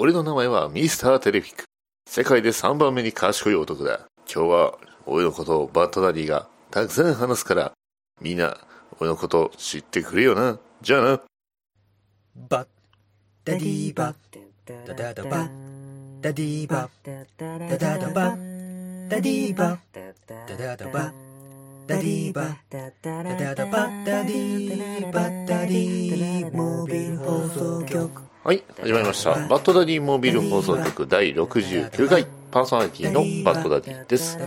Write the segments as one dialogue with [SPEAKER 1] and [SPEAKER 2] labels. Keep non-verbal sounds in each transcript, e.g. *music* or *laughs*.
[SPEAKER 1] 俺の名前はミスターテレフィック。世界で3番目に賢い男だ。今日は俺のことをバッドダディがたくさん話すから、みんな俺のこと知ってくれよな。じゃあな。
[SPEAKER 2] バッダディバッダダダバダディバダダダバダディバッダダダバッダディバダダダバダディバダディモービル放送局
[SPEAKER 1] はい、始まりました。バッドダディモービル放送局第69回パーソナリティのバッドダディです。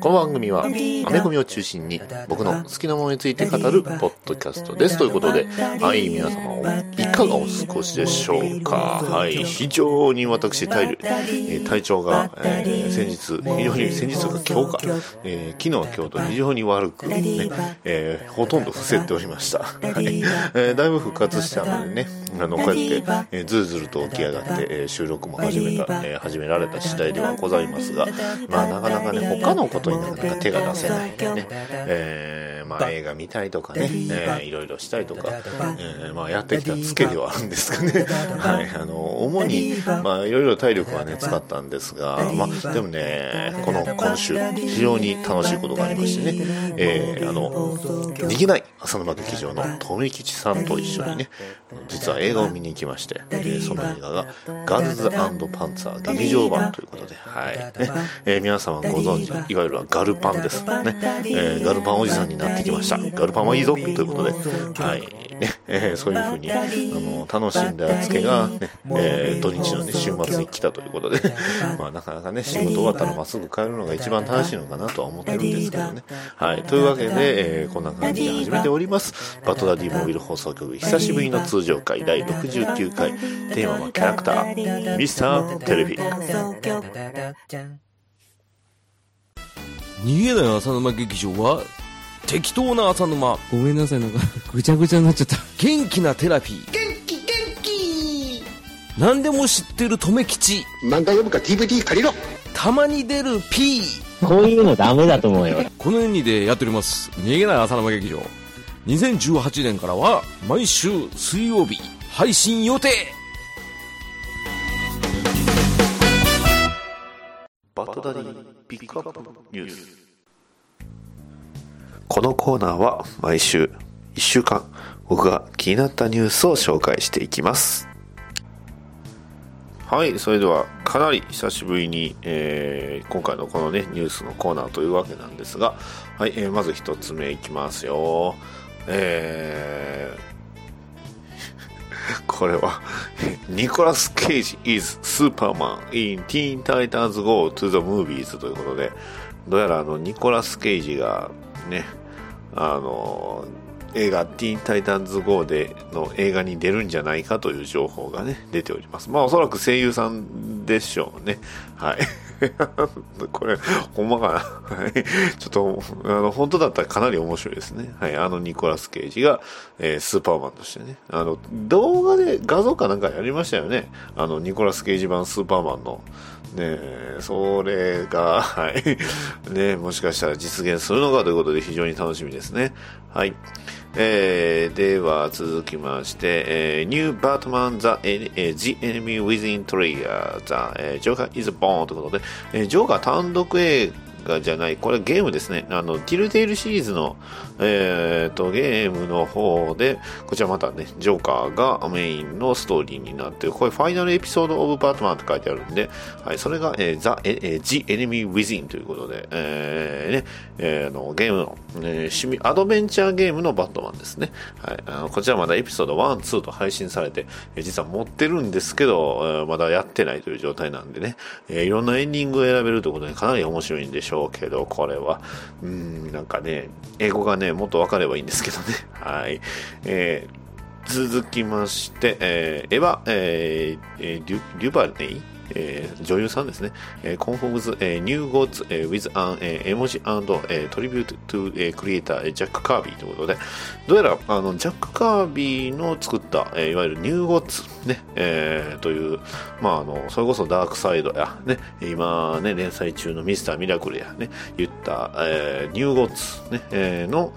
[SPEAKER 1] この番組はアメコミを中心に僕の好きなものについて語るポッドキャストです。ということで、はい、皆様いかがお過ごしでしょうか？はい、非常に私体力、体調が、えー先日、非常に先日が今日か、えー昨日今日と非常に悪く、ね、えーほとんど伏せておりました。はい、えーだいぶ復活したのでね、あの、こうやって、えーずるずると起き上がって、えー収録も始めた、えー始められた次第ではございますが、まあなかなかね、他のことになかなか手が出せないんでね、えーまあ映画見たいとかね、えーいろいろしたいとか、えーまあやってきたツケではあるんですかね。*laughs* はい、あの、主に、まあいろいろ体力はね、使ったんですが、まあでもね、この今週、非常に楽しいことがありましてね、えーあの、できない浅沼劇場の富吉さんと一緒にね、実は映画を見に行きまして、えーその映画がガールズパンツァー劇場版ということで、はい。ね *laughs* えー皆様ご存知、いわゆるガルパンです。ね。えーガルパンおじさんになってきました。ガルパンはいいぞということで、はい。ね *laughs* えーそういうふうに、あの、楽しんだつけが、ね、えー土日のね、週末に来たということで、*laughs* まあなかなかね、仕事終わったらまっすぐ帰るのが一番楽しいのかなとは思ってるんですけどね。はい。というわけで、えーこんな感じで始めております。バトダディモービル放送局、久しぶりの通常回第69回、テーマはキャラクター、ミスターテレビ。
[SPEAKER 3] ちゃん逃げない浅沼劇場は適当な浅沼
[SPEAKER 4] ごめんなさい、なんか、ぐちゃぐちゃになっちゃった。
[SPEAKER 3] 元気なテラピー元気元気何でも知ってる留吉
[SPEAKER 5] 漫画読むか DVD 借りろ
[SPEAKER 3] たまに出る P
[SPEAKER 6] こういうのダメだと思うよ。
[SPEAKER 3] このようにでやっております逃げない浅沼劇場2018年からは毎週水曜日配信予定
[SPEAKER 1] バトダディピックアップニュース。このコーナーは毎週1週間僕が気になったニュースを紹介していきます。はいそれではかなり久しぶりに、えー今回のこのねニュースのコーナーというわけなんですが、はいえーまず1つ目いきますよ。えーこれは、*laughs* ニコラス・ケイジ is スーパーマン in Teen Titans Go to the Movies ということで、どうやらあの、ニコラス・ケイジがね、あの、映画ティーンタイタンズ GO での映画に出るんじゃないかという情報がね、出ております。まあおそらく声優さんでしょうね。はい。これ、ほんまかな？はい。ちょっと、あの、本当だったらかなり面白いですね。はい。あのニコラス・ケイジが、えースーパーマンとしてね。あの、動画で画像かなんかやりましたよね。あの、ニコラス・ケイジ版スーパーマンの。ねえそれが、はい。ねもしかしたら実現するのかということで非常に楽しみですね。はい。えー、では続きまして、えー、ニュー・バートマン・ザ・エジ・エネミー・ウィズ・イン・トリアザ・ジョーカー・イズ・ボーンということで、えー、ジョーカー単独映画じゃない、これゲームですね。あの、ティルテイルシリーズの、えー、と、ゲームの方で、こちらまたね、ジョーカーがメインのストーリーになってる。これファイナルエピソードオブバートマンって書いてあるんで、はい、それが、えー、ザ、えー、The Enemy Within ということで、えー、ね、えー、の、ゲームの、えーシミ、アドベンチャーゲームのバットマンですね。はい、あのこちらまだエピソード1、2と配信されて、えー実は持ってるんですけど、えーまだやってないという状態なんでね、えーいろんなエンディングを選べるということでかなり面白いんでしょうしょうけど、これは、うん、なんかね、英語がね、もっとわかればいいんですけどね。*laughs* はい。えー続きまして、えー、エヴァ、えーデュデュバネイ？えー女優さんですね、えー、Conforms、えー、New Gods、えー with an、えー、emoji and、えー、tribute to、えー、creator、ジャック・カービーということで、どうやら、あの、ジャック・カービーの作った、えーいわゆる New Gods、ね、えーという、まあ、あの、それこそダークサイドや、ね、今ね、連載中のミスター・ミラクルや、ね、言った、えー、ニューゴッツ、ね、えーの、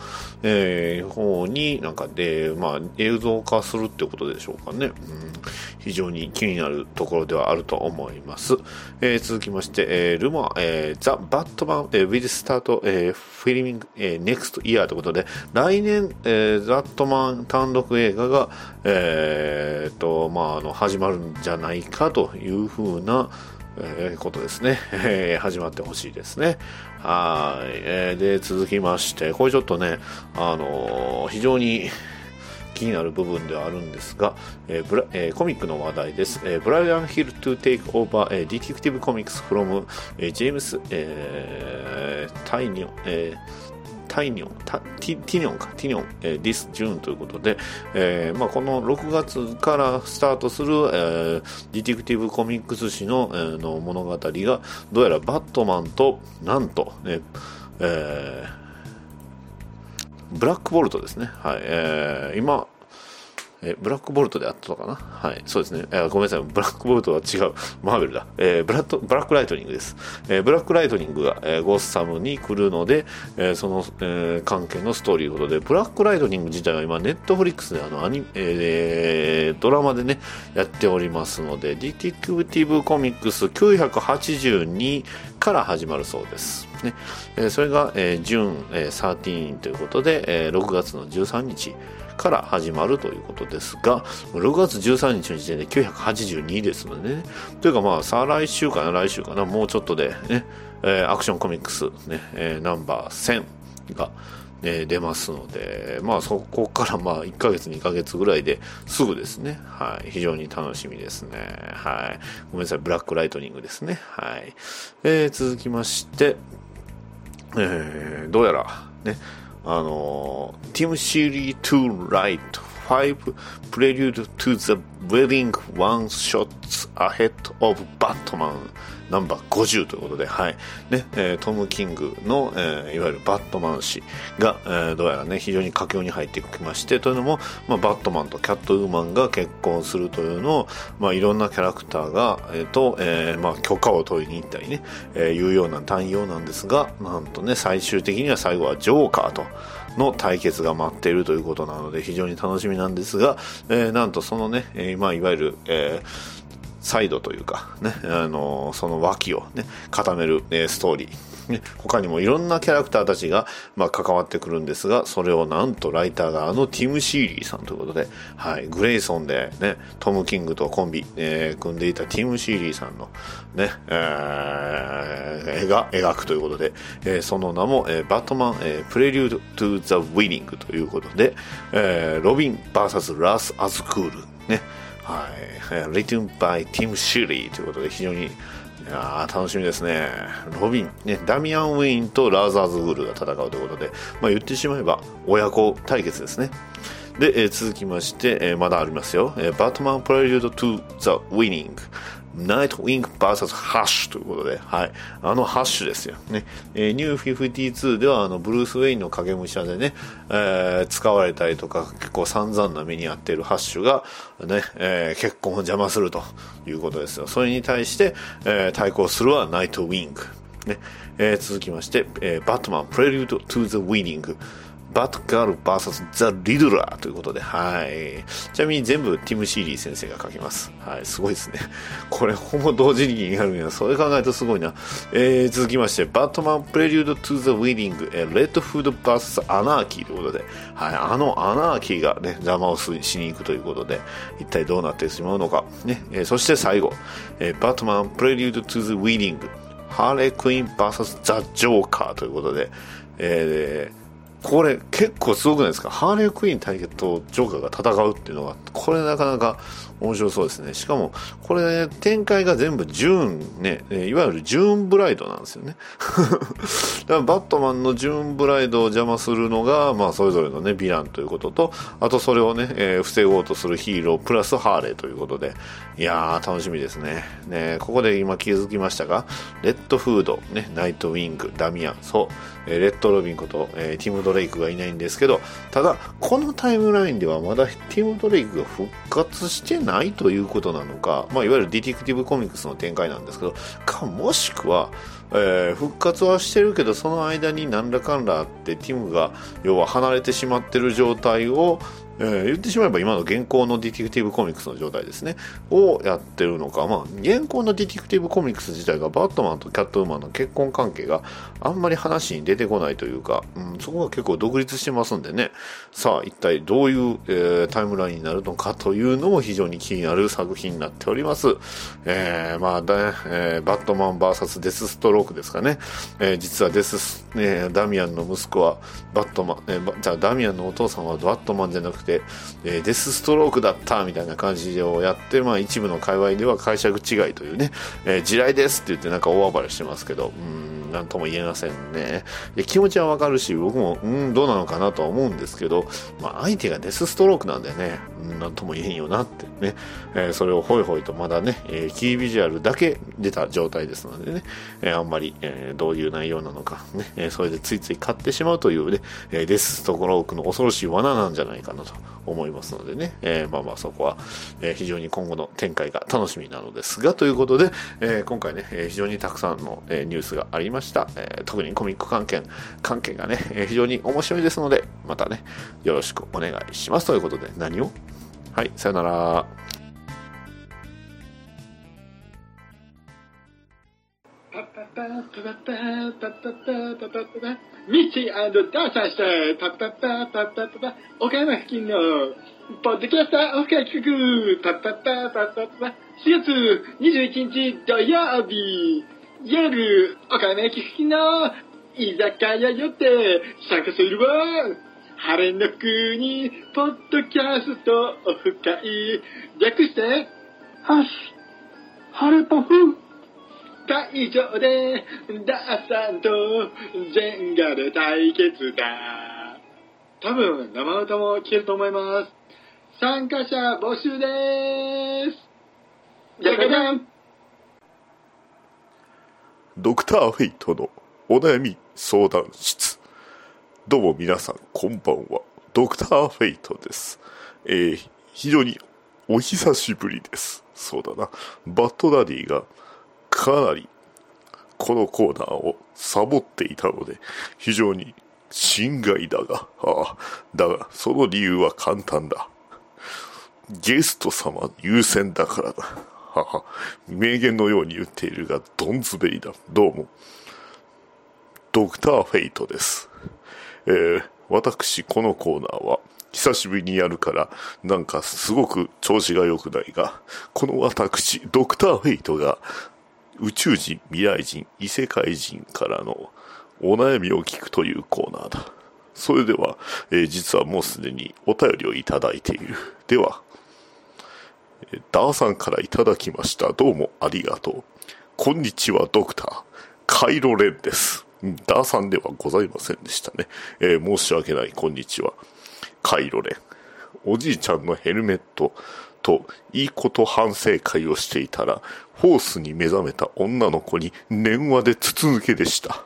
[SPEAKER 1] えー方になんかで、まあ、映像化するってことでしょうかね。うん、非常に気になるところではあると思います。えー続きまして、えールマ、えー、ザ・バットマン、えー、Will Start、えー、フィルミング、えー、Next Year ということで、来年、えー、ザ・ットマン単独映画が、えー、と、まあ、あの、始まるんじゃないかというふうな、えーことですね、えー始まってほしいですね。はい、えーで、続きまして、これちょっとね、あのー非常に *laughs* 気になる部分ではあるんですが、えーブラえーコミックの話題です。えー、ブライアン・ヒルトゥテイク・オーバー、えー、ディティクティブ・コミックス・フロム、えー、ジェームス、えータイニョ、えータイニョン、タティティニョンか、ティニョン、えー、This June ということで、えーまあ、この6月からスタートする、えーディティクティブコミックス誌の,、えーの物語が、どうやらバットマンと、なんと、ね、えーブラックボルトですね。はい。えー今、えブラックボルトであったのかな？はい、そうですね。えーごめんなさい。ブラックボルトは違う。マーベルだ。えーブラッドブラックライトニングです。えーブラックライトニングが、えーゴッサムに来るので、えーその、えー関係のストーリーことで、ブラックライトニング自体は今、ネットフリックスであのアニ、えードラマでね、やっておりますので、ディティクティブコミックス982から始まるそうです。ねえそれが、えー、 June、えー、13ということで、えー6月の13日から始まるということですが、6月13日の時点で982ですのでね。というかまあ、再来週かな、来週かな、もうちょっとでね、えーアクションコミックス、ね、えーナンバー1000が、ね、出ますので、まあそこからまあ1ヶ月2ヶ月ぐらいですぐですね。はい。非常に楽しみですね。はい。ごめんなさい。ブラックライトニングですね。はい。えー続きまして、えーどうやらね、あのー、 Tim Seeley to Write 5 Prelude to the Wedding One Shots Ahead of Batman ナンバー50ということで、はい。ね、えートム・キングの、えーいわゆるバットマン氏が、えーどうやらね、非常に佳境に入ってきまして、というのも、まあ、バットマンとキャットウーマンが結婚するというのを、まあ、いろんなキャラクターが、えーと、えーまあ、許可を取りに行ったりね、えーいうような単様なんですが、なんとね、最終的には最後はジョーカーと、の対決が待っているということなので非常に楽しみなんですが、えーなんとそのね、えーまあ、いわゆる、えーサイドというか、ね、あのその脇をね、固める、えーストーリー。ね、他にもいろんなキャラクターたちが、まあ、関わってくるんですが、それをなんとライターがあのティム・シーリーさんということで、はい、グレイソンでね、トム・キングとコンビ、えー組んでいたティム・シーリーさんのね、えー絵が描くということで、えーその名も、えーバットマン、えープレリュード・トゥ・ザ・ウィニングということで、えーロビン VS ラス・アズクール、ね、はい、えー Written by Tim Shirley ということで非常にいや楽しみですね。ロビン、ね、ダミアン・ウィーンとラーザーズ・グールが戦うということで、まあ、言ってしまえば親子対決ですね。で、えー続きまして、えーまだありますよ。えーバットマン・プレリュード・トゥ・ザ・ウィニング。ナイトウィング VS ハッシュということで、はい。あのハッシュですよ。ね。えーニュー52では、あの、ブルース・ウェインの影武者でね、えー使われたりとか、結構散々な目に遭っているハッシュが、ね、えー結婚を邪魔するということですよ。それに対して、えー対抗するはナイトウィング。ね。えー続きまして、えーバットマン、 Prelude to the Wedding。バットガール VS ザ・リドラーということで、はい。ちなみに全部ティム・シーリー先生が書きます。はい、すごいですね。*laughs* これ、ほぼ同時にやるんや。それ考えるとすごいな。えー、続きまして、バットマン・ Prelude to the Wedding、えーレッドフード VS アナーキーということで、はい、あのアナーキーがね、邪魔をしに行くということで、一体どうなってしまうのか。ね、えーそして最後、えーバットマン・ Prelude to the Wedding、ハーレー・クイーン VS ザ・ジョーカーということで、えーこれ結構すごくないですか？ハーレークイーン対決とジョーカーが戦うっていうのが、これなかなか面白そうですね。しかも、これ、展開が全部ジューンね、いわゆるジューンブライドなんですよね。*laughs* だからバットマンのジューンブライドを邪魔するのが、まあ、それぞれのね、ヴィランということと、あとそれをね、えー防ごうとするヒーロー、プラスハーレーということで、いやー、楽しみですね。ね、ここで今気づきましたが、レッドフード、ね、ナイトウィング、ダミアン、そう、えレッドロビンこと、えティム・ドレイクがいないんですけど、ただ、このタイムラインではまだティム・ドレイクが復活してないということなのか、まあ、いわゆるディティクティブコミックスの展開なんですけど、か、もしくは、えー復活はしてるけど、その間になんやかんやあって、ティムが、要は離れてしまってる状態を、えー言ってしまえば今の現行のディティクティブコミックスの状態ですね。をやってるのか。まあ、現行のディティクティブコミックス自体がバットマンとキャットウーマンの結婚関係があんまり話に出てこないというか、うん、そこが結構独立してますんでね。さあ、一体どういう、えータイムラインになるのかというのも非常に気になる作品になっております。えーまあだ、えーバットマン VS デスストロークですかね。えー実はデスス、ね、ダミアンの息子はバットマン、えーじゃあダミアンのお父さんはバットマンじゃなくて、えーデスストロークだったみたいな感じをやって、まあ一部の界隈では解釈違いというね、えー地雷ですって言ってなんか大暴れしてますけど、うん、なんとも言えませんね。気持ちはわかるし、僕も、うん、どうなのかなとは思うんですけど、まあ相手がデスストロークなんでね、うん、なんとも言えんよなってね、えーそれをホイホイとまだね、えーキービジュアルだけ出た状態ですのでね、えーあんまり、えーどういう内容なのかね、それでついつい買ってしまうというね、デスストロークの恐ろしい罠なんじゃないかなと思いますのでね、えーまあまあそこは、えー非常に今後の展開が楽しみなのですが、ということで、えー今回ね、え非常にたくさんの、えニュースがありました。え特にコミック関係、関係がね、え非常に面白いですので、またね、よろしくお願いします。ということで、何を？はい、さよなら。
[SPEAKER 7] パパパーパパパーパパパミッチーダーサーしたパパパーパパパ岡山付近のポッドキャスターオフ会企画パパパーパパ4月21日土曜日夜岡山駅付近の居酒屋よって参加するわ晴れの国ポッドキャストオフ会略してハッシュ晴れパフ会場でダーさんとジェンガで対決だ多分生歌も聞けると思います参加者募集でーすじゃじゃじゃん
[SPEAKER 1] ドクターフェイトのお悩み相談室。どうも皆さん、こんばんは。ドクターフェイトです。えー、非常にお久しぶりです。そうだな。バッドダディがかなりこのコーナーをサボっていたので、非常に心外だが、ああ、だが、その理由は簡単だ。ゲスト様優先だからだ。はは。名言のように言っているが、どんずべりだ。どうも。ドクターフェイトです。えー、私、このコーナーは、久しぶりにやるから、なんかすごく調子が良くないが、この私、ドクターフェイトが、宇宙人、未来人、異世界人からのお悩みを聞くというコーナーだ。それでは、えー実はもうすでにお便りをいただいている。では、えーダーさんからいただきました。どうもありがとう。こんにちは、ドクター。カイロレンです。ダーさんではございませんでしたね。えー申し訳ない、こんにちは。カイロレン。おじいちゃんのヘルメットといいこと反省会をしていたら、ホースに目覚めた女の子に電話で筒抜けでした。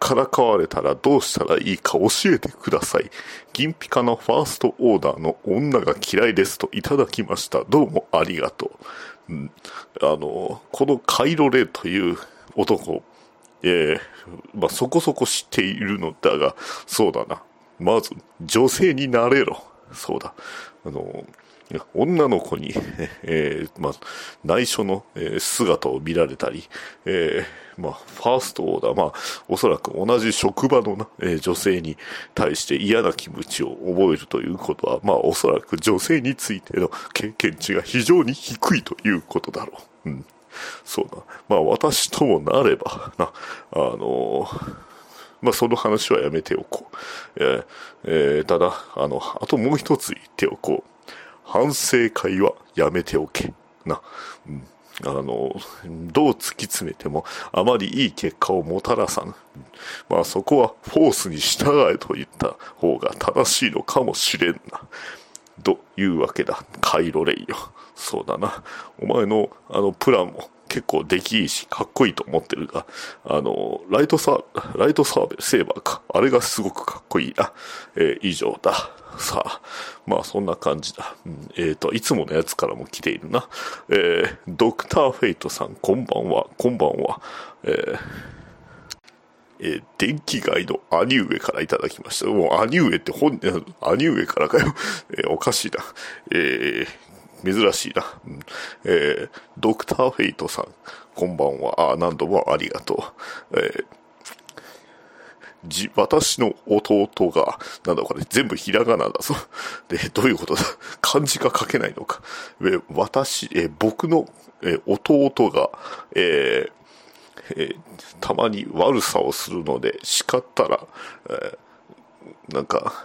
[SPEAKER 1] からかわれたらどうしたらいいか教えてください。銀ピカのファーストオーダーの女が嫌いですといただきました。どうもありがとう。うん、あの、このカイロレという男、えーまあ、そこそこ知っているのだが、そうだな。まず、女性になれろ。そうだ。あの、女の子に、*laughs* えーまあ、内緒の、姿を見られたり、えーまあ、ファーストオーダー、まあ、おそらく同じ職場の、え女性に対して嫌な気持ちを覚えるということは、まあ、おそらく女性についての経験値が非常に低いということだろう。うん。そうだ。まあ、私ともなれば、な、あのーまあ、その話はやめておこう。えーえーただ、あの、あともう一つ言っておこう。反省会はやめておけ。な。うんあの、どう突き詰めてもあまりいい結果をもたらさぬ。まあそこはフォースに従えと言った方が正しいのかもしれんな。というわけだ。カイロレイよ。そうだな。お前のあのプランも結構出来いいし、かっこいいと思ってるが、あの、ライトサー、ライトサーベル、セーバーか。あれがすごくかっこいいな。えー以上だ。さあ、まあそんな感じだ。うんえっ、と、いつものやつからも来ているな。えードクターフェイトさん、こんばんは、こんばんは。えーえー電気街の兄上からいただきました。もう兄上って本、兄上からかよ。えーおかしいな。えー珍しいな。うんえードクターフェイトさん、こんばんは。あ何度もありがとう。えーじ、私の弟が、なんだこれ、全部ひらがなだぞ。で、どういうことだ？漢字が書けないのか。え私、え僕の、え弟が、えーえーたまに悪さをするので叱ったら、えーなんか、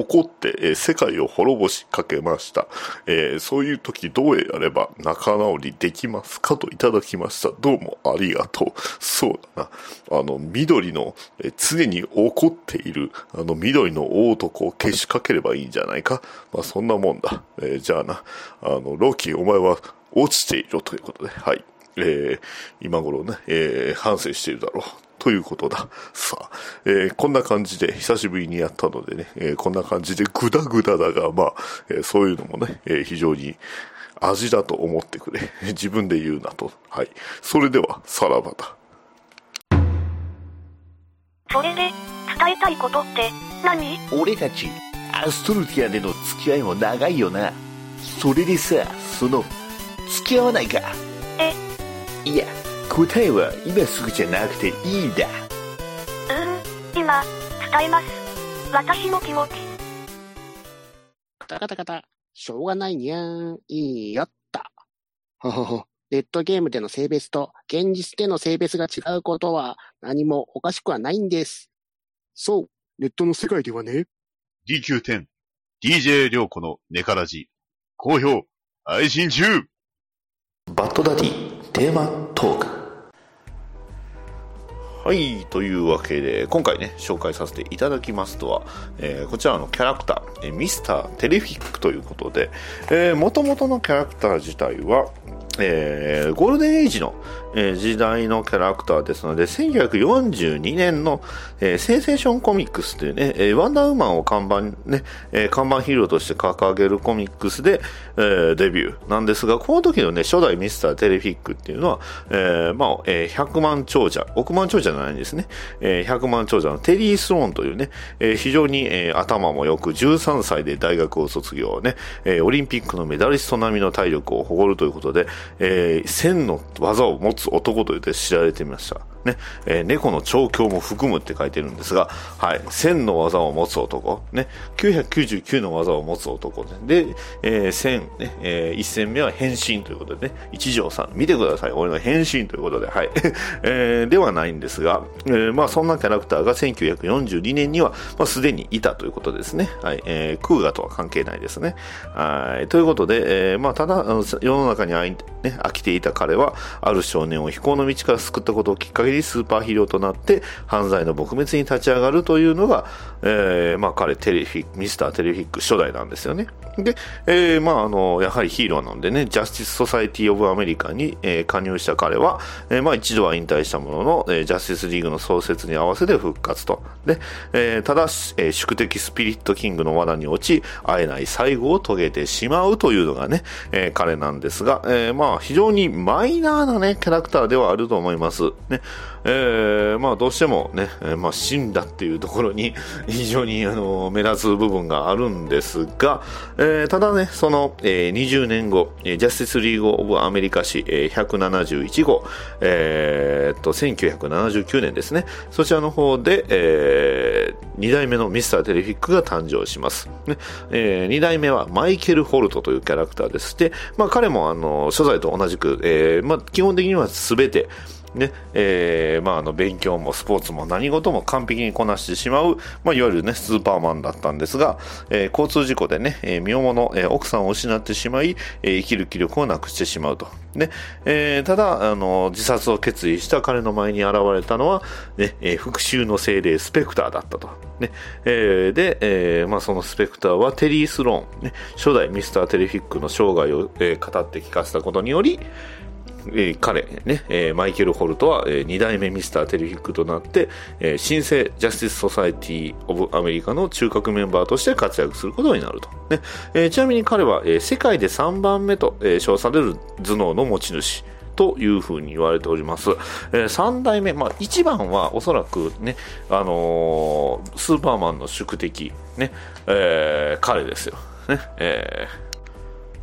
[SPEAKER 1] 怒って、え世界を滅ぼしかけました。えそういう時どうやれば仲直りできますか？といただきました。どうもありがとう。そうだな。あの、緑の、え常に怒っている、あの、緑の大男をけしかければいいんじゃないか？まあ、そんなもんだ。えじゃあな、あの、ロキ、お前は落ちているということで、はい。えー今頃ね、えー反省しているだろう。ということだ。さあ、えーこんな感じで久しぶりにやったのでね、えーこんな感じでグダグダだが、まあ、えーそういうのもね、えー非常に味だと思ってくれ。*laughs* 自分で言うなと。はい。それでは、さらばだ。
[SPEAKER 8] それで、伝えたいことって何？
[SPEAKER 9] 俺たちアストルティアでの付き合いも長いよなそれでさその付き合わないか
[SPEAKER 8] え、
[SPEAKER 9] いや答えは今すぐじゃなくていいんだ
[SPEAKER 8] うーん、今、伝えます。私の気持ち。
[SPEAKER 10] カタカタカタ。しょうがないにゃーん。いいよった。ほほほ。ネットゲームでの性別と現実での性別が違うことは何もおかしくはないんです。そう。ネットの世界ではね。
[SPEAKER 11] DQ10、DJ 涼子のネカラジ、好評、配信中
[SPEAKER 1] バッドダディテーマトーク。はい、というわけで、今回ね、紹介させていただきますとは、えーこちらのキャラクター、えミスターテレフィックということで、えー、元々のキャラクター自体は、えーゴールデンエイジの、えー時代のキャラクターですので、1942年の、えーセンセーションコミックスというね、えーワンダーウーマンを看板ね、えー看板ヒーローとして掲げるコミックスで、えーデビュー。なんですが、この時のね、初代ミスターテレフィックっていうのは、えーまあ、えー100万長者、億万長者じゃないんですね、えー100万長者のテリー・スローンというね、えー非常に、えー頭も良く、13歳で大学を卒業ね、えーオリンピックのメダリスト並みの体力を誇るということで、えー千の技を持つ男として知られていました。ね、えー猫の調教も含むって書いてるんですが、はい、千の技を持つ男、ね、999の技を持つ男ね、で、えー、千、ね、えー、一戦目は変身ということでね、一条さん、見てください、俺の変身ということで、はい、*laughs* えーではないんですが、えーまあそんなキャラクターが1942年には、まあすでにいたということですね。はい、えー、クーガとは関係ないですね。はい、ということで、えーまあただ、世の中にあい、ね、飽きていた彼は、ある少年を非行の道から救ったことをきっかけにスーパーヒーローとなって、犯罪の撲滅に立ち上がるというのが、えーまあ彼、テレフィック、ミスターテレフィック初代なんですよね。で、えーまああの、やはりヒーローなのでね、 Justice Society of America に、えー加入した彼は、えーまあ一度は引退したものの、えージャスティスリーグの創設に合わせて復活と。で、えーただ、えー宿敵スピリットキングの罠に落ち、敢えない最期を遂げてしまうというのがね、えー彼なんですが、えーまあ非常にマイナーなね、キャラクターではあると思います。ね、えーまあどうしてもね、えーまあ死んだっていうところに *laughs* 非常にあの目立つ部分があるんですが、えーただね、その、えー20年後、ジャスティスリーグオブアメリカ誌、えー171号、えーっと、1979年ですね、そちらの方で、え2代目のミスターテレフィックが誕生します。ねえ2代目はマイケル・ホルトというキャラクターでして、まあ彼もあの、初代と同じく、えーまあ基本的には全て、ね、えー、まあ、あの、勉強もスポーツも何事も完璧にこなしてしまう、まあ、いわゆるね、スーパーマンだったんですが、えー、交通事故でね、えー、身重の、えー、奥さんを失ってしまい、えー、生きる気力をなくしてしまうと。ね、えー、ただ、あの、自殺を決意した彼の前に現れたのは、ね、えー、復讐の精霊スペクターだったと。ね、えー、で、えー、まあ、そのスペクターはテリー・スローン、ね、初代ミスター・テレフィックの生涯を、えー、語って聞かせたことにより、えー、彼、ね、えー、マイケル・ホルトは、えー、2代目ミスター・テレフィックとなって、えー、新生ジャスティス・ソサエティ・オブ・アメリカの中核メンバーとして活躍することになると。ねえー、ちなみに彼は、えー、世界で3番目と、えー、称される頭脳の持ち主。というふうに言われております。えー、3代目、まあ1番はおそらくね、あのー、スーパーマンの宿敵、ね、えー、彼ですよ。ね、えー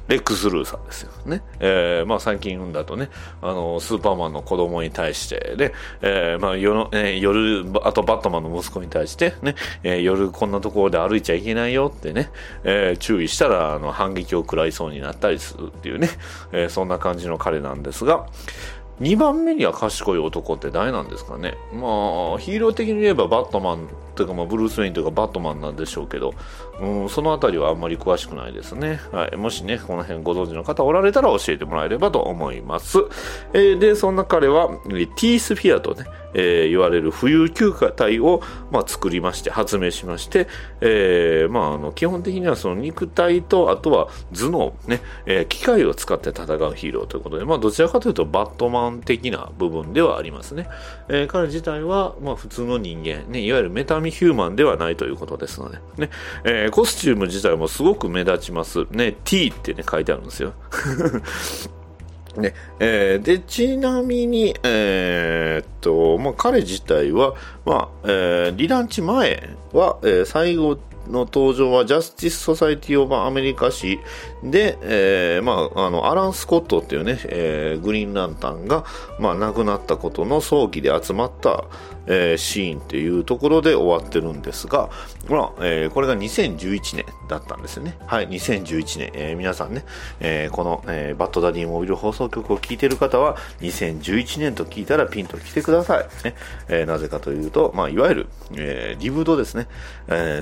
[SPEAKER 1] レックス・ルーサーですよね。えー、まあ最近読んだとね、あの、スーパーマンの子供に対してで、えー、まあ夜、えー、夜、あとバットマンの息子に対してね、えー、夜こんなところで歩いちゃいけないよってね、えー、注意したら、あの、反撃を食らいそうになったりするっていうね、えー、そんな感じの彼なんですが、2番目には賢い男って誰なんですかね。まあ、ヒーロー的に言えばバットマンというか、まあ、ブルース・ウェインというかバットマンなんでしょうけど、うん、そのあたりはあんまり詳しくないですね。はい。もしね、この辺ご存知の方おられたら教えてもらえればと思います。えー、で、そんな彼は、ティースフィアとね、えー、言われる浮遊球体を、まあ、作りまして、発明しまして、えー、まあ、あの、基本的にはその肉体と、あとは頭脳、ね、えー、機械を使って戦うヒーローということで、まあ、どちらかというとバットマン的な部分ではありますね。え、彼自体は、まあ、普通の人間、ね、いわゆるメタヒューマンではないということですので、ね、えー、コスチューム自体もすごく目立ちます。ね、T ってね、書いてあるんですよ。*laughs* ねえー、でちなみに、えー、っとまあ、彼自体は、まあえー、 relaunch 前は、えー、最後の登場は Justice Society of America 誌で、えー、まあ、あの、アラン・スコットっていうね、えー、グリーンランタンが、まあ、亡くなったことの葬儀で集まった、えー、シーンっていうところで終わってるんですが、まあ、えー、これが2011年だったんですよね。はい、2011年。えー、皆さんね、えー、この、えー、バッドダディモビル放送局を聞いてる方は、2011年と聞いたらピンと来てください。ね、えー、なぜかというと、まあ、いわゆる、えー、リブートですね。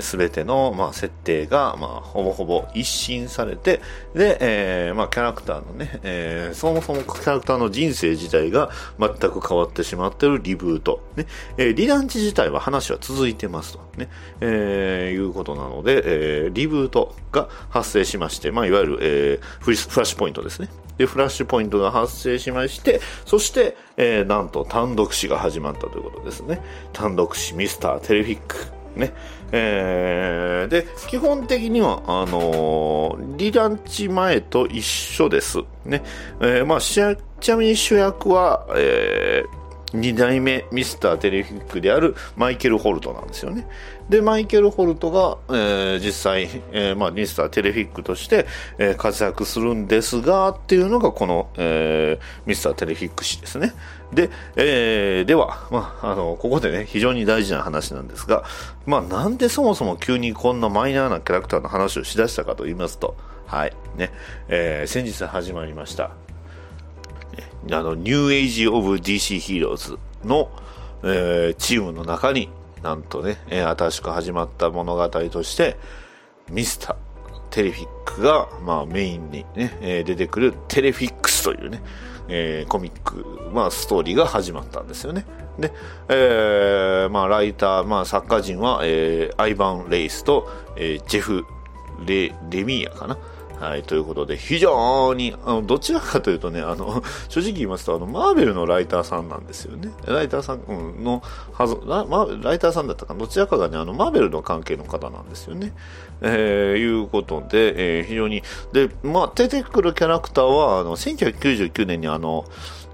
[SPEAKER 1] す、え、べ、ての、のまあ、設定が、まあ、ほぼほぼ一新されて、で、えー、まあ、キャラクターのね、えー、そもそもキャラクターの人生自体が全く変わってしまってるリブート。ね、えー、リランチ自体は話は続いてますと。ね、えー、いうことなので、えー、リブートが発生しまして、まあ、いわゆる、えー、フラッシュポイントですね。で、フラッシュポイントが発生しまして、そして、えー、なんと単独死が始まったということですね。単独死ミスターテレフィック。ね。えー、で、基本的には、あのー、リランチ前と一緒です。ね。えー、まあ、ちなみに主役は、えー、2代目ミスターテレフィックであるマイケル・ホルトなんですよね。で、マイケル・ホルトが、えー、実際、えー、まあ、ミスターテレフィックとして、えー、活躍するんですが、っていうのがこの、え、ミスターテレフィック氏ですね。で、え、では、まあ、あの、ここでね、非常に大事な話なんですが、まあ、なんでそもそも急にこんなマイナーなキャラクターの話をしだしたかと言いますと、はい、ね、え、先日始まりました、あの、ニューエイジ・オブ・ DC ヒーローズの、えー、チームの中になんとね、新しく始まった物語として、ミスター、テレフィックが、まあ、メインにね、えー、出てくるテレフィックスというね、えー、コミック、まあ、ストーリーが始まったんですよね。で、えー、まあ、ライター、まあ、作家陣は、えー、アイバン・レイスと、えー、ジェフ・レ、レミーヤかな。はい、ということで、非常に、あの、どちらかというとね、あの、*laughs* 正直言いますと、あの、マーベルのライターさんなんですよね。ライターさん、うん、のはず、ラライターさんだったかどちらかがね、あの、マーベルの関係の方なんですよね。えー、いうことで、えー、非常に、で、まあ、出てくるキャラクターは、あの、1999年にあの、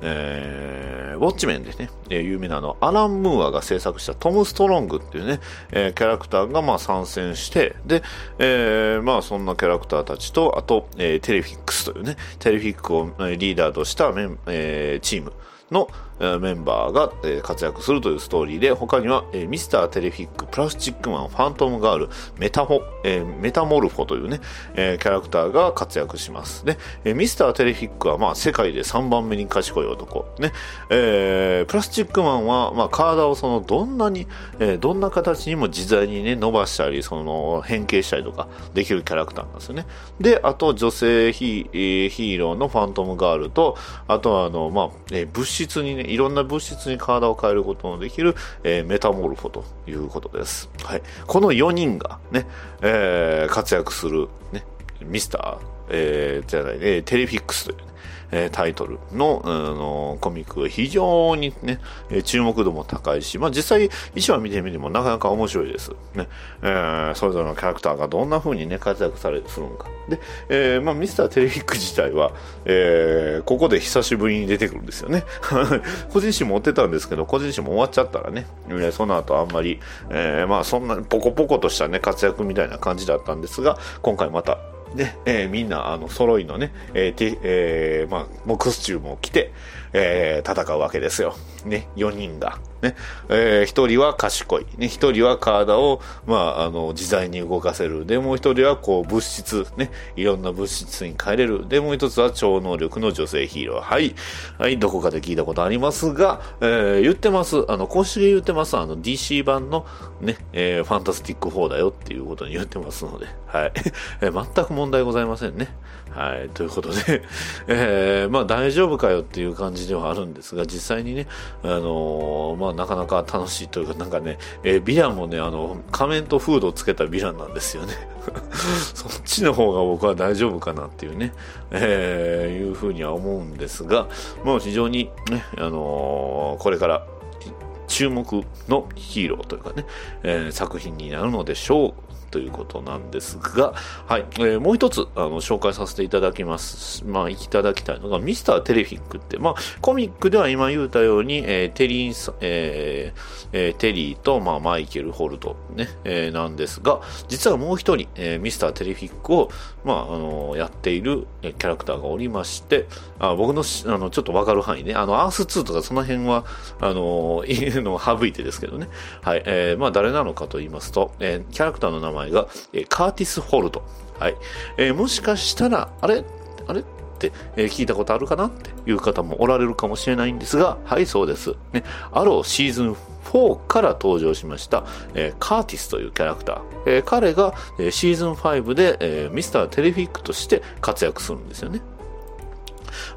[SPEAKER 1] えー、ウォッチメンでね、有名なあの、アラン・ムーアが制作したトム・ストロングっていうね、えー、キャラクターがまあ参戦して、で、えー、まあそんなキャラクターたちと、あと、えー、テレフィックスというね、テレフィックをリーダーとしたメン、えー、チームの、メンバーが、活躍するというストーリーで、他には、ミスターテレフィック、プラスチックマン、ファントムガール、メタホ、えメタモルフォというね、キャラクターが活躍します。で、ミスターテレフィックは、まあ、世界で3番目に賢い男。ね、えープラスチックマンは、まあ、体をその、どんなに、どんな形にも自在にね、伸ばしたり、その、変形したりとか、できるキャラクターなんですよね。で、あと、女性ヒー,ローのファントムガールと、あとは、あの、まあ、物質にね、いろんな物質に体を変えることのできる、えーメタモルフォということです。はい。この4人がね、えー活躍する、ね、ミスター、えーじゃない、えテレフィックスというね、えタイトルの、あのコミックが非常にね、え注目度も高いし、まあ実際1話見てみてもなかなか面白いです。ね。えーそれぞれのキャラクターがどんな風にね、活躍され、するのか。で、えーまあミスターテレフィック自体は、えーここで久しぶりに出てくるんですよね。*laughs* 個人誌持ってたんですけど、個人誌も終わっちゃったらね、えーその後あんまり、えーまあそんなポコポコとしたね、活躍みたいな感じだったんですが、今回またね、えーみんな、あの、揃いのね、えーえーまあ、もうコスチュームを着て、えー戦うわけですよ。ね、4人が。ね、えー、1人は賢い。ね、1人は体を、まあ、あの、自在に動かせる。で、もう1人は、こう、物質、ね、いろんな物質に変えれる。で、もう1つは超能力の女性ヒーロー。はい。はい、どこかで聞いたことありますが、えー言ってます。あの、公式で言ってます。あの、DC 版の、ね、えーファンタスティック4だよっていうことに言ってますので、はい。*laughs* えー全く問題ございませんね。はい。ということで、*laughs* えーまあ大丈夫かよっていう感じではあるんですが、実際にね、あのまあなかなか楽しいというか、なんかね、えーヴィランもね、あの、仮面とフードをつけたヴィランなんですよね。*laughs* そっちの方が僕は大丈夫かなっていうね、えーいうふうには思うんですが、もう非常にね、あのーこれから、注目のヒーローというかね、えー作品になるのでしょうということなんですが、はい、えーもう一つ、あの、紹介させていただきます。まあ、いただきたいのが、ミスターテレフィックって、まあ、コミックでは今言うたように、えーテリー、えーえーテリーと、まあ、マイケル・ホルト、ね、えーなんですが、実はもう一人、えーミスターテレフィックを、まあ、あのやっているえキャラクターがおりまして、あ僕のあのちょっとわかる範囲ね、あの、アース2とかその辺は、あの、*laughs* いいのを省いてですけどね。はい、えーまあ、誰なのかと言いますと、えーキャラクターの名前が、えカーティス・ホルト。はい。えもしかしたら、あれ？あれ？って、え聞いたことあるかなっていう方もおられるかもしれないんですが、はい、そうです。ね、アローシーズン4から登場しました、えーカーティスというキャラクター。えー彼が、えーシーズン5で、えーミスターテレフィックとして活躍するんですよね。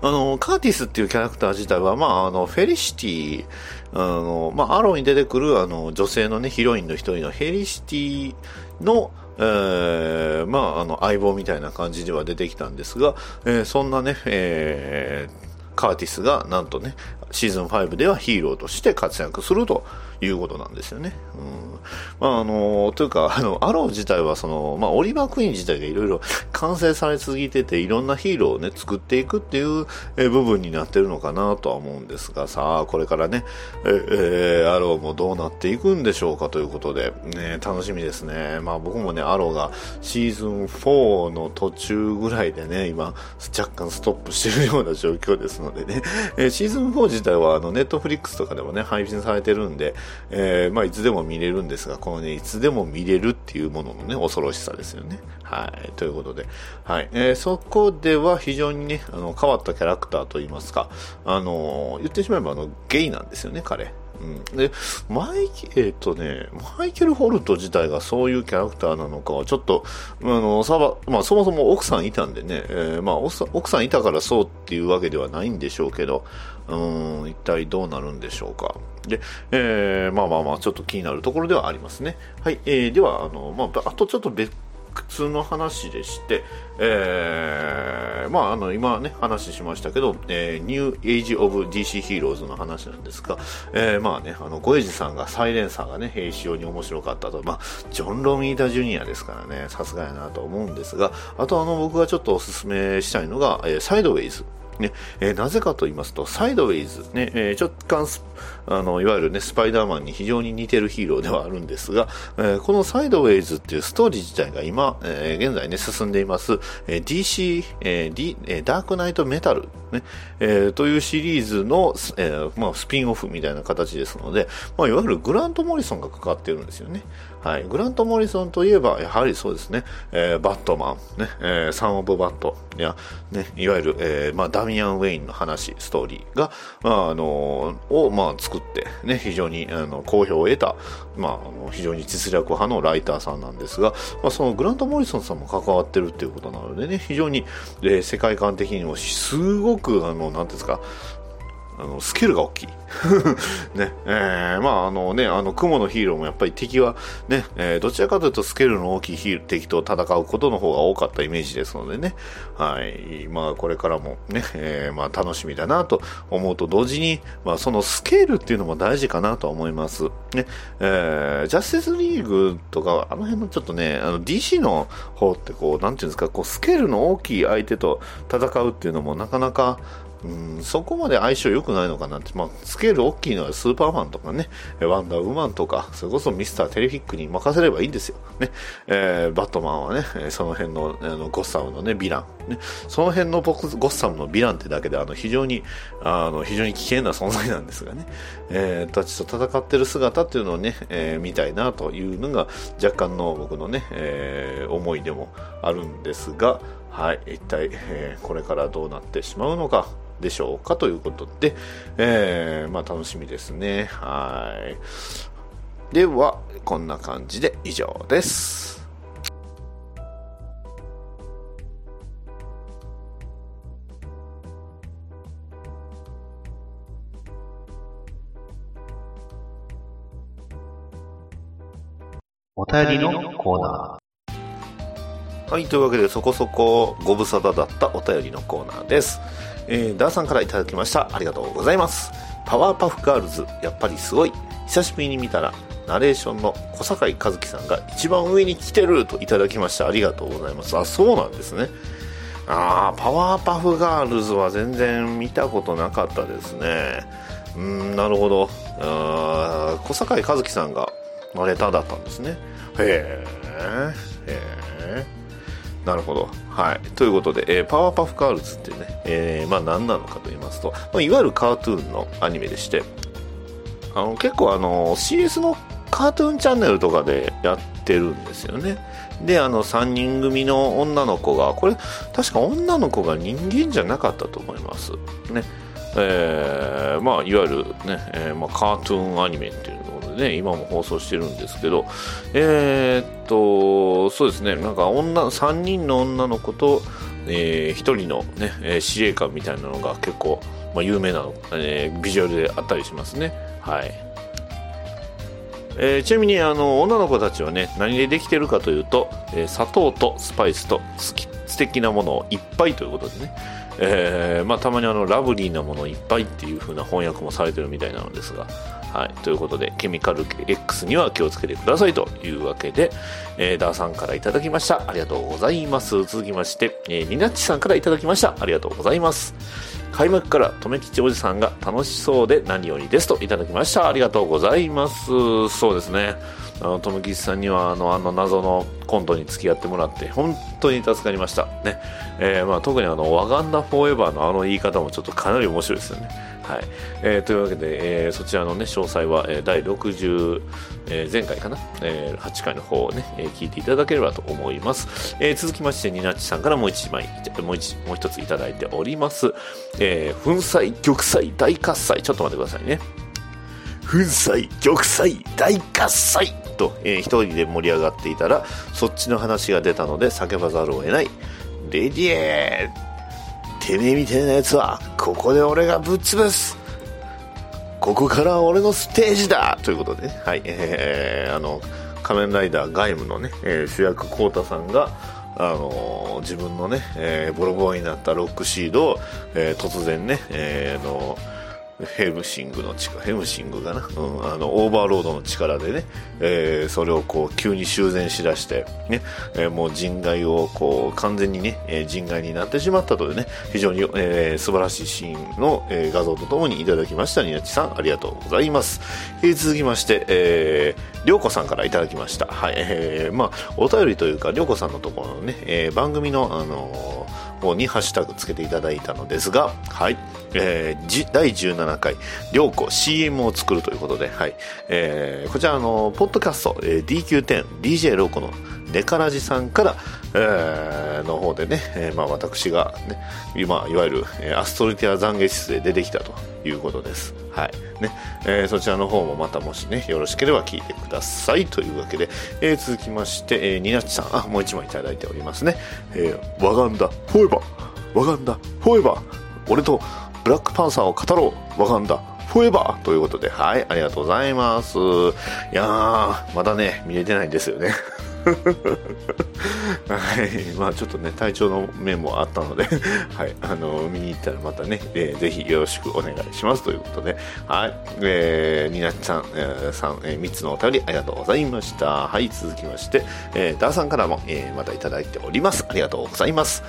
[SPEAKER 1] あの、カーティスっていうキャラクター自体は、まあ、あの、フェリシティ、あの、まあ、アローに出てくる、あの、女性のね、ヒロインの一人のフェリシティの、えーまあ、あの、相棒みたいな感じでは出てきたんですが、えーそんなね、えーカーティスが、なんとね、シーズン5ではヒーローとして活躍すると。いうことなんですよね。うん。まあ、あの、というか、あの、アロー自体は、その、まあ、オリバー・クイーン自体がいろいろ完成されすぎてて、いろんなヒーローをね、作っていくっていう部分になってるのかなとは思うんですが、さあ、これからね、ええーアローもどうなっていくんでしょうかということで、ね、楽しみですね。まあ、僕もね、アローがシーズン4の途中ぐらいでね、今、若干ストップしてるような状況ですのでね、えーシーズン4自体は、あの、ネットフリックスとかでもね、配信されてるんで、えーまあ、いつでも見れるんですが、このね、いつでも見れるっていうもののね、恐ろしさですよね。はい。ということで、はい。えーそこでは非常にね、あの、変わったキャラクターといいますか、あの、言ってしまえば、あの、ゲイなんですよね、彼。うん、で、マイケ、えっ、とね、マイケル・ホルト自体がそういうキャラクターなのかは、ちょっと、あの、さば、まあ、そもそも奥さんいたんでね、えーまあ奥さん、奥さんいたからそうっていうわけではないんでしょうけど、うん、一体どうなるんでしょうか。で、えーまあまあまあ、ちょっと気になるところではありますね。はい、えーでは、あの、まあ、あとちょっと別、通の話でして、えーまあ、あの、今ね、話しましたけど、えー、ニューエイジ・オブ・ DC ヒーローズの話なんですが、えーまあね、あの、ゴエジさんがサイレンサーがね、非常に面白かったと、まあ、ジョン・ロミータ・ジュニアですからね、さすがやなと思うんですが、あとあの、僕がちょっとおすすめしたいのが、えーサイドウェイズ。ね、えーなぜかと言いますと、サイドウェイズ、ね、えー直感スあの、いわゆるね、スパイダーマンに非常に似てるヒーローではあるんですが、えーこのサイドウェイズっていうストーリー自体が今、えー現在ね、進んでいます、えー DC、えー D えーダークナイトメタル、ね、えーというシリーズの、えーまあ、スピンオフみたいな形ですので、まあ、いわゆるグラント・モリソンが関わっているんですよね。はい。グラント・モリソンといえば、やはりそうですね、えーバットマン、ね、えーサン・オブ・バット、や、ね、いわゆる、えーまあ、ダミアン・ウェインの話、ストーリーが、まあ、あのを、まあ、作って、ね、非常に、あの、好評を得た、まあ、あの、非常に実力派のライターさんなんですが、まあ、そのグラント・モリソンさんも関わってるっていうことなのでね、非常に、えー世界観的にも、すごく、あの、なんですか、あの、スケールが大きい。*laughs* ね、えー、まああのね、あの、雲のヒーローもやっぱり敵はね、えーどちらかというとスケールの大きいヒー敵と戦うことの方が多かったイメージですのでね、はい、まあこれからもね、えーまあ楽しみだなと思うと同時に、まあそのスケールっていうのも大事かなと思います。ね、えージャスティスリーグとか、あの辺のちょっとね、あの DC の方ってこう、なんていうんですか、こうスケールの大きい相手と戦うっていうのもなかなか、うん、そこまで相性良くないのかなって、まあ、スケール大きいのはスーパーマンとかね、ワンダーウーマンとか、それこそミスターテレフィックに任せればいいんですよ。ね、えーバットマンはね、その辺のあのゴッサムのね、ヴィラン。ね、その辺のボゴッサムのヴィランってだけで、あの、非常に、あの、非常に危険な存在なんですがね、えー、たちと戦ってる姿っていうのをね、えー見たいなというのが、若干の僕のね、えー思いでもあるんですが、はい、一体、えーこれからどうなってしまうのか、でしょうかということで、えーまあ楽しみですね。はい。では、こんな感じで以上です。
[SPEAKER 11] お便りのコーナ
[SPEAKER 1] はい、というわけでそこそこご無沙汰だったお便りのコーナーです。えー、ダーさんからいただきました。ありがとうございます。パワーパフガールズ、やっぱりすごい。久しぶりに見たら、ナレーションの小坂井和樹さんが一番上に来てるといただきました。ありがとうございます。あ、そうなんですね。あー、パワーパフガールズは全然見たことなかったですね。うん、なるほど。あ小坂井和樹さんがナレーターだったんですね。へー。へー。なるほど。はい。ということで、えーパワーパフガールズっていうね、えーまあ何なのかと言いますと、まあ、いわゆるカートゥーンのアニメでして、あの、結構あの、CS のカートゥーンチャンネルとかでやってるんですよね。で、あの、3人組の女の子が、これ、確か女の子が人間じゃなかったと思います。ね。えーまあ、いわゆるね、えーまあ、カートゥーンアニメっていうね、今も放送してるんですけど、えーっと、そうですね、なんか女、3人の女の子と、え1人のね、えー司令官みたいなのが結構、まあ、有名なの、えービジュアルであったりしますね。はい。えーちなみにあの女の子たちはね何でできてるかというと、えー砂糖とスパイスとすき素敵なものをいっぱいということでね、えーまあ、たまにあのラブリーなものいっぱいっていう風な翻訳もされてるみたいなのですが、はい、ということでケミカル X には気をつけてくださいというわけで、えーダーさんからいただきました。ありがとうございます。続きまして、えー、ニナッチさんからいただきました。ありがとうございます。開幕から留吉おじさんが楽しそうで何よりですといただきました。ありがとうございます。そうですね。あの留吉さんにはあのあの謎のコントに付き合ってもらって本当に助かりました。ね、えーまあ、特にあのワガンダフォーエバーのあの言い方もちょっとかなり面白いですよね。はい。えーというわけで、えーそちらの、ね、詳細は、えー第60、えー前回かな、えー8回の方を、ねえー聞いていただければと思います、えー続きましてニナッチさんからもう一枚もう一もう一ついただいております、えー粉砕玉砕大喝采。ちょっと待ってくださいね。粉砕玉砕大喝采。と、えー一人で盛り上がっていたらそっちの話が出たので叫ばざるを得ない。レデュエ、てめえみてえなやつはここで俺がぶっ潰すここから俺のステージだ。ということでね、はい、えーあの、仮面ライダー鎧武のね、えー主役紘汰さんが、あのー自分のね、えーボロボロになったロックシードを、えー突然ね、えーあのヘムシングの力、ヘムシングかな、うん、あの、オーバーロードの力でね、えー、それをこう、急に修繕しだして、ね、えー、もう人外をこう、完全にね、えー、人外になってしまったというね、非常に、えー、素晴らしいシーンの、えー、画像とともにいただきました、ニナッチさん、ありがとうございます。えー、続きまして、えー、りょうこさんからいただきました。はい、えー、まあ、お便りというか、りょうこさんのところのね、えー、番組の、あのー方にハッシュタグつけていただいたのですが、はい、えー、第17回、良子 CM を作るということで、はい、えー、こちらの、ポッドキャスト、えー、DQ10、DJ ロコのネカラジさんから、えー、の方でね、えー、まあ私がね、今、いわゆる、え、アストルティア懺悔室で出てきたということです。はい。ね、えー、そちらの方もまたもしね、よろしければ聞いてください。というわけで、えー、続きまして、えー、ニナッチさん、あ、もう一枚いただいておりますね。えー、ワガンダ、フォーエバー、ワガンダ、フォーエバー、俺とブラックパンサーを語ろう、ワガンダ、フォーエバーということで、はい、ありがとうございます。いやー、まだね、見れてないんですよね。はい、まあちょっとね、体調の面もあったので *laughs* はい、あの、見に行ったらまたね、えー、ぜひよろしくお願いしますということで、はい、えー、みなちさん、えー、さん、えー、3つのお便りありがとうございました。はい、続きまして、えー、ダーさんからも、えー、またいただいております。ありがとうございます。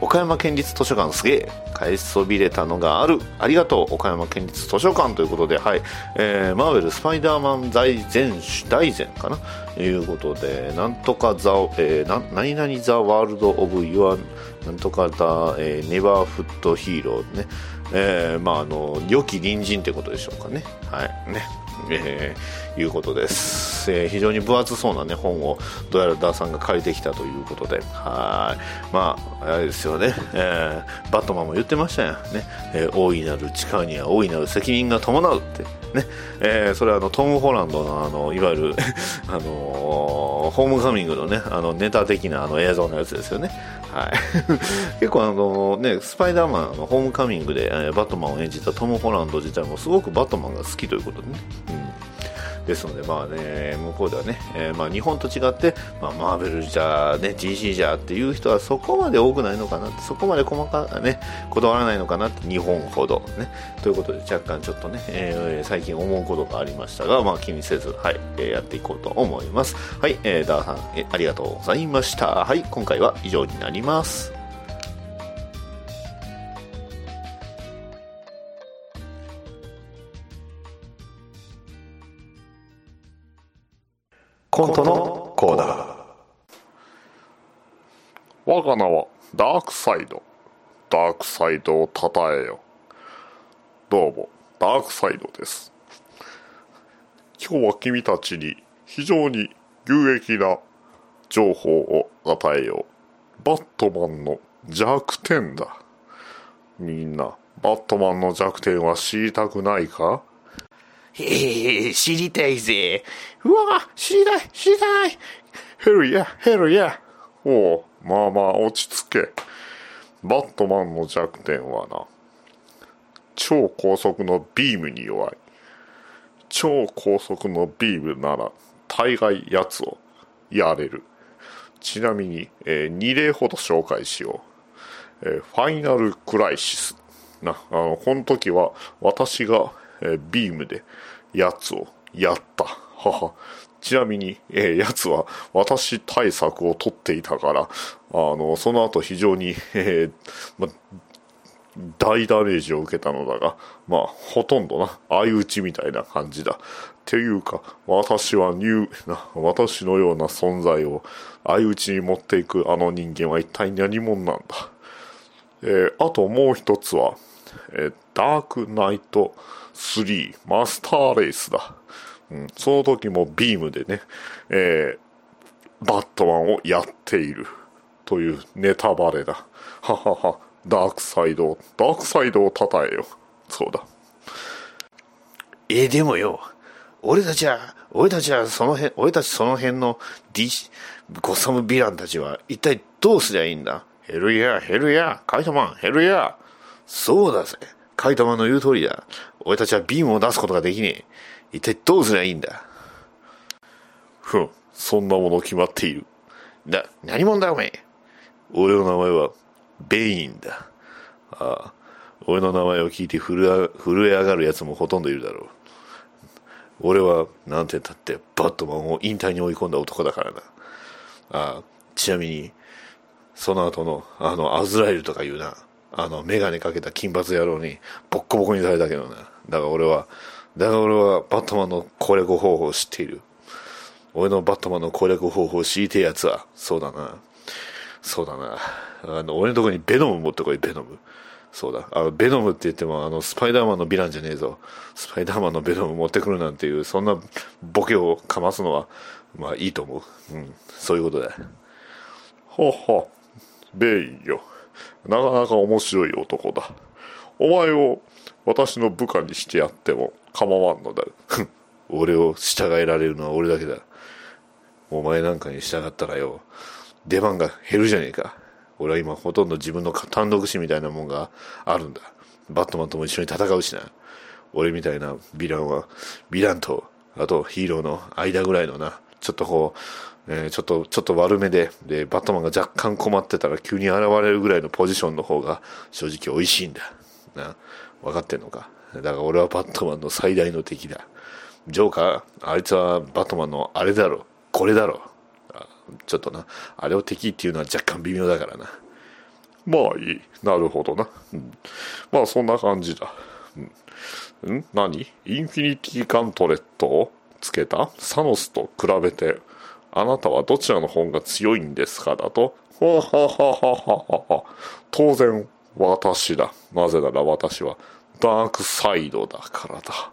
[SPEAKER 1] 岡山県立図書館すげえ返しそびれたのがある。ありがとう岡山県立図書館ということで、はい。えー、マーベルスパイダーマン大全大全かな？ということでなんとかザ、えー、な何々ザワールドオブユアなんとかザ、えー、ネバーフットヒーローね、えー、まああの良き隣人ってことでしょうかね。はい。ね。えー、いうことです、えー、非常に分厚そうな、ね、本をどうやらダーさんが借りてきたということで。はい。まああれですよね、えー、バットマンも言ってましたよね、えー、大いなる力には大いなる責任が伴うって。ね、えー、それはあのトム・ホランドのあのいわゆる *laughs* あのー、ホームカミングのねあのネタ的なあの映像のやつですよね。はい、*laughs* 結構あのね、スパイダーマンのホームカミングで、えー、バットマンを演じたトム・ホランド自体もすごくバットマンが好きということでね、うん、ですのでまあね、向こうではね、えー、まあ日本と違って、まあ、マーベルじゃ、ね、DC じゃっていう人はそこまで多くないのかな、そこまで細かね、こだわらないのかなって日本ほどね、ということで若干ちょっとね、えー、最近思うことがありましたが、まあ気にせず、はい、やっていこうと思います。はい、えー、ダーさん、えー、ありがとうございました。はい、今回は以上になります。コントのコーナー。
[SPEAKER 12] 我が名はダークサイド。ダークサイドを称えよ。どうも、ダークサイドです。今日は君たちに非常に有益な情報を与えよう。バットマンの弱点だ。みんな、バットマンの弱点は知りたくないか？
[SPEAKER 9] へえ、知りたいぜ。うわ知りたい知りたい
[SPEAKER 12] ヘルや、ヘルや。おう、まあまあ落ち着け。バットマンの弱点はな、超高速のビームに弱い。超高速のビームなら大概やつをやれる。ちなみに、えー、2例ほど紹介しよう。えー、ファイナルクライシス。な、あの、この時は私が、ビームでやつをやった。はは。ちなみに、えー、やつは私対策を取っていたから、あの、その後非常に、えー、ま、大ダメージを受けたのだが、まあ、ほとんどな、相打ちみたいな感じだ。っていうか、私はニュー、な、私のような存在を相打ちに持っていくあの人間は一体何者なんだ。えー、あともう一つは、えー、ダークナイト3マスターレースだ。うん、その時もビームでね、えー、バットマンをやっているというネタバレだ。ははは。ダークサイド、ダークサイドを称えよ。そうだ。
[SPEAKER 9] えでもよ、俺たちは、俺たちはその辺、俺たちその辺の D、ゴサムヴィランたちは一体どうすりゃいいんだ？ヘルヤー、ヘルヤー、カイトマン、ヘルヤー。そうだぜ。カイトマンの言う通りだ。俺たちはビームを出すことができねえ。一体どうすりゃいいんだ？
[SPEAKER 12] ふん、そんなもの決まっている。
[SPEAKER 9] だ、何者だおめえ？
[SPEAKER 12] 俺の名前はベインだ。ああ、
[SPEAKER 9] 俺の名前を聞いて震え震え上がる奴もほとんどいるだろう。俺は、なんて言ったって、バットマンを引退に追い込んだ男だからな。ああちなみに、その後の、あの、アズラエルとかいうな、あの、メガネかけた金髪野郎に、ボッコボコにされたけどな。だから俺は、だから俺は、バットマンの攻略方法を知っている。俺のバットマンの攻略方法を知りてえやつは、そうだな。そうだな。あの、俺のとこにベノム持ってこい、ベノム。そうだ。あの、ベノムって言っても、あの、スパイダーマンのヴィランじゃねえぞ。スパイダーマンのベノム持ってくるなんていう、そんなボケをかますのは、まあいいと思う。うん。そういうことだ。
[SPEAKER 12] はは、ベイよ。なかなか面白い男だ。お前を私の部下にしてやっても構わんのだ。
[SPEAKER 9] 俺を従えられるのは俺だけだ。お前なんかに従ったらよ、出番が減るじゃねえか。俺は今ほとんど自分の単独死みたいなもんがあるんだ。バットマンとも一緒に戦うしな。俺みたいなヴィランは、ヴィランと、あとヒーローの間ぐらいのな、ちょっとこう、えーちょっと、ちょっと悪めで、で、バットマンが若干困ってたら急に現れるぐらいのポジションの方が正直美味しいんだ。な、分かってんのか。だから俺はバットマンの最大の敵だ。ジョーカー、あいつはバットマンのあれだろ、これだろ。あちょっとな、あれを敵っていうのは若干微妙だからな。
[SPEAKER 12] まあいい。なるほどな。うん、まあそんな感じだ。うん、ん？何？インフィニティガントレットをつけた？サノスと比べて、あなたはどちらの方が強いんですか？だと。はははははは。当然、私だ。なぜなら私は、ダークサイドだからだ。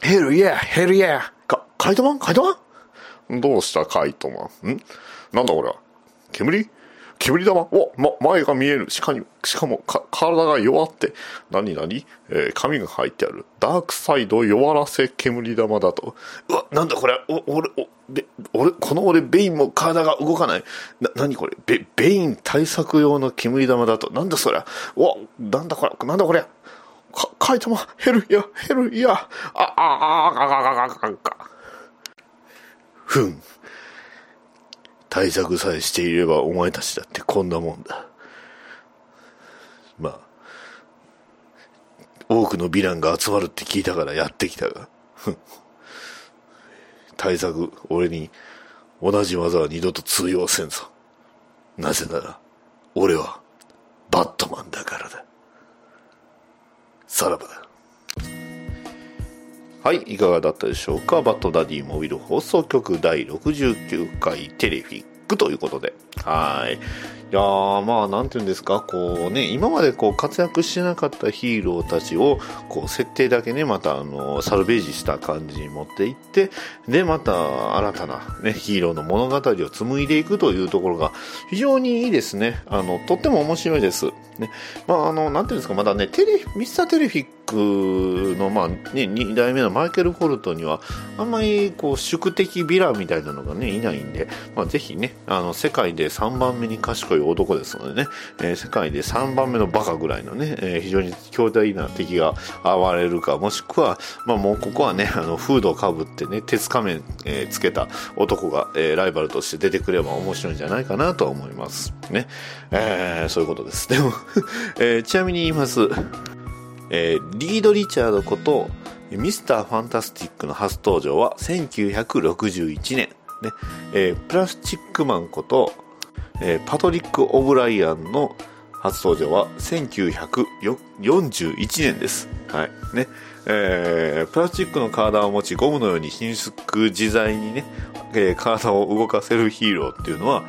[SPEAKER 9] ヘルイヤーヘルイヤーか、カイトマン？カイトマ
[SPEAKER 12] ン？どうしたカイトマン？ん？なんだこれは？煙？煙玉お、ま、前が見える。しかに、しかも、か、体が弱って。何何？えー紙が入ってある。ダークサイド弱らせ煙玉だと。
[SPEAKER 9] うわ、なんだこれ、お、俺、お、べ、俺、この俺、ベインも体が動かない。な、なにこれ、ベ、ベイン対策用の煙玉だと。なんだそりゃ。うわ、なんだこれ、なんだこれ？
[SPEAKER 12] か、カイトマ、ヘルや、ヘルや。あ、あ、あ、あ、あ、あ、あ、あ、あ、
[SPEAKER 9] ふん。対策さえしていればお前たちだってこんなもんだ。まあ、多くのヴィランが集まるって聞いたからやってきたが、*laughs* 対策、俺に同じ技は二度と通用せんぞ。なぜなら、俺はバットマンだからだ。さらばだ。
[SPEAKER 1] はい、いかがだったでしょうか？バッドダディモビル放送局第69回テレフィックということで。はい。いやー、まあ、なんていうんですか、こうね、今までこう活躍してなかったヒーローたちを、こう、設定だけね、また、あの、サルベージした感じに持っていって、で、また、新たなね、ヒーローの物語を紡いでいくというところが、非常にいいですね。あの、とっても面白いです。ね。まあ、あの、なんていうんですか、まだね、テレ、ミスターテレフィッククの、まあ、ね、2代目のマイケル・ホルトには、あんまり、こう、宿敵ヴィランみたいなのがね、いないんで、まあ、ぜひね、あの、世界で3番目に賢い男ですのでね、えー世界で3番目のバカぐらいのね、えー非常に強大な敵が現れるか、もしくは、まあ、もうここはね、あの、フードをかぶってね、鉄仮面、えーつけた男が、えーライバルとして出てくれば面白いんじゃないかなとは思います。ね。えーそういうことです。でも、*laughs* えーちなみに言います。えーリード・リチャードことミスター・ファンタスティックの初登場は1961年、ねえープラスチックマンこと、えーパトリック・オブライアンの初登場は1941年です。はい。ね。えープラスチックの体を持ちゴムのように伸縮自在にね、えー体を動かせるヒーローっていうのは、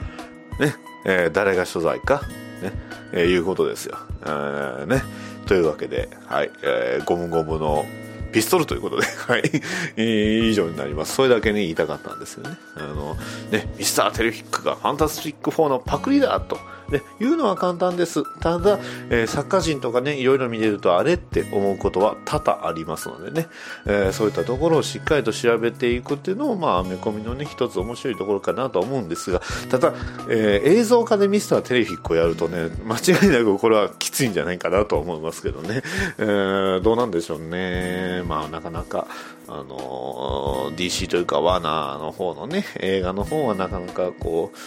[SPEAKER 1] ね、えー誰が所在か、ね、えーいうことですよ。えーね。というわけで、はい、えーゴムゴムのピストルということで、*laughs* はい、以上になります。それだけね、言いたかったんですよね。あの、ね、ミスターテレフィックがファンタスティック4のパクリだと。ね、言うのは簡単です。ただ、えー作家人とかね、いろいろ見れるとあれって思うことは多々ありますのでね、えーそういったところをしっかりと調べていくっていうのも、まあ、アメコミのね、一つ面白いところかなと思うんですが、ただ、えー映像化でミスターテレフィックをやるとね、間違いなくこれはきついんじゃないかなと思いますけどね、えーどうなんでしょうね。まあ、なかなか、あの DC というかワーナーの方のね、映画の方はなかなかこう、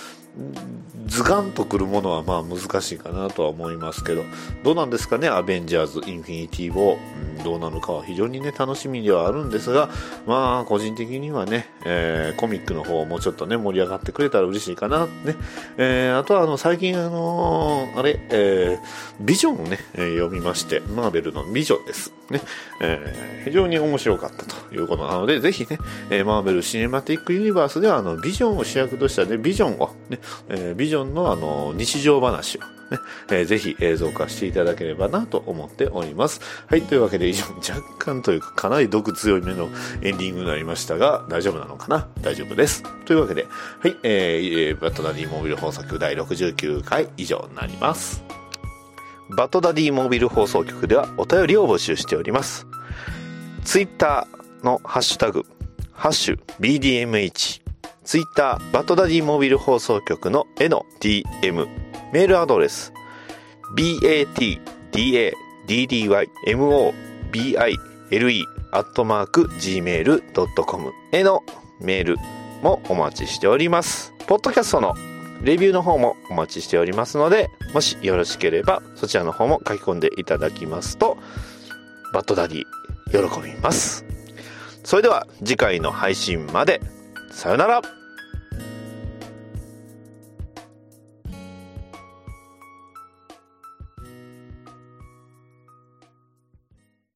[SPEAKER 1] ズガンとくるものはまあ難しいかなとは思いますけど、どうなんですかね、アベンジャーズ・インフィニティ・ウォー、どうなるかは非常にね、楽しみではあるんですが、まあ、個人的にはね、えー、コミックの方もうちょっとね、盛り上がってくれたら嬉しいかな、ね。えー、あとはあの、最近あのー、あれ、えー、ビジョンをね、読みまして、マーベルのビジョンです。ね。えー、非常に面白かったということなので、ぜひね、えー、マーベル・シネマティック・ユニバースでは、あの、ビジョンを主役としたね、ビジョンを、ね、えー、ビジョンのあの、日常話を、ね、えー、ぜひ映像化していただければなと思っております。はい、というわけで以上、若干というかかなり毒強いめのエンディングになりましたが、大丈夫なのかな？大丈夫です。というわけで、はい、えー、バットダディモービル放送第69回以上になります。バトダディモービル放送局ではお便りを募集しております。ツイッターのハッシュタグ、ハッシュ BDMH、ツイッターバトダディモービル放送局の絵の DM、メールアドレス、batdaddymobile アットマーク gmail.com へのメールもお待ちしております。ポッドキャストのレビューの方もお待ちしておりますので、もしよろしければそちらの方も書き込んでいただきますと、バッドダディ喜びます。それでは次回の配信まで、さよなら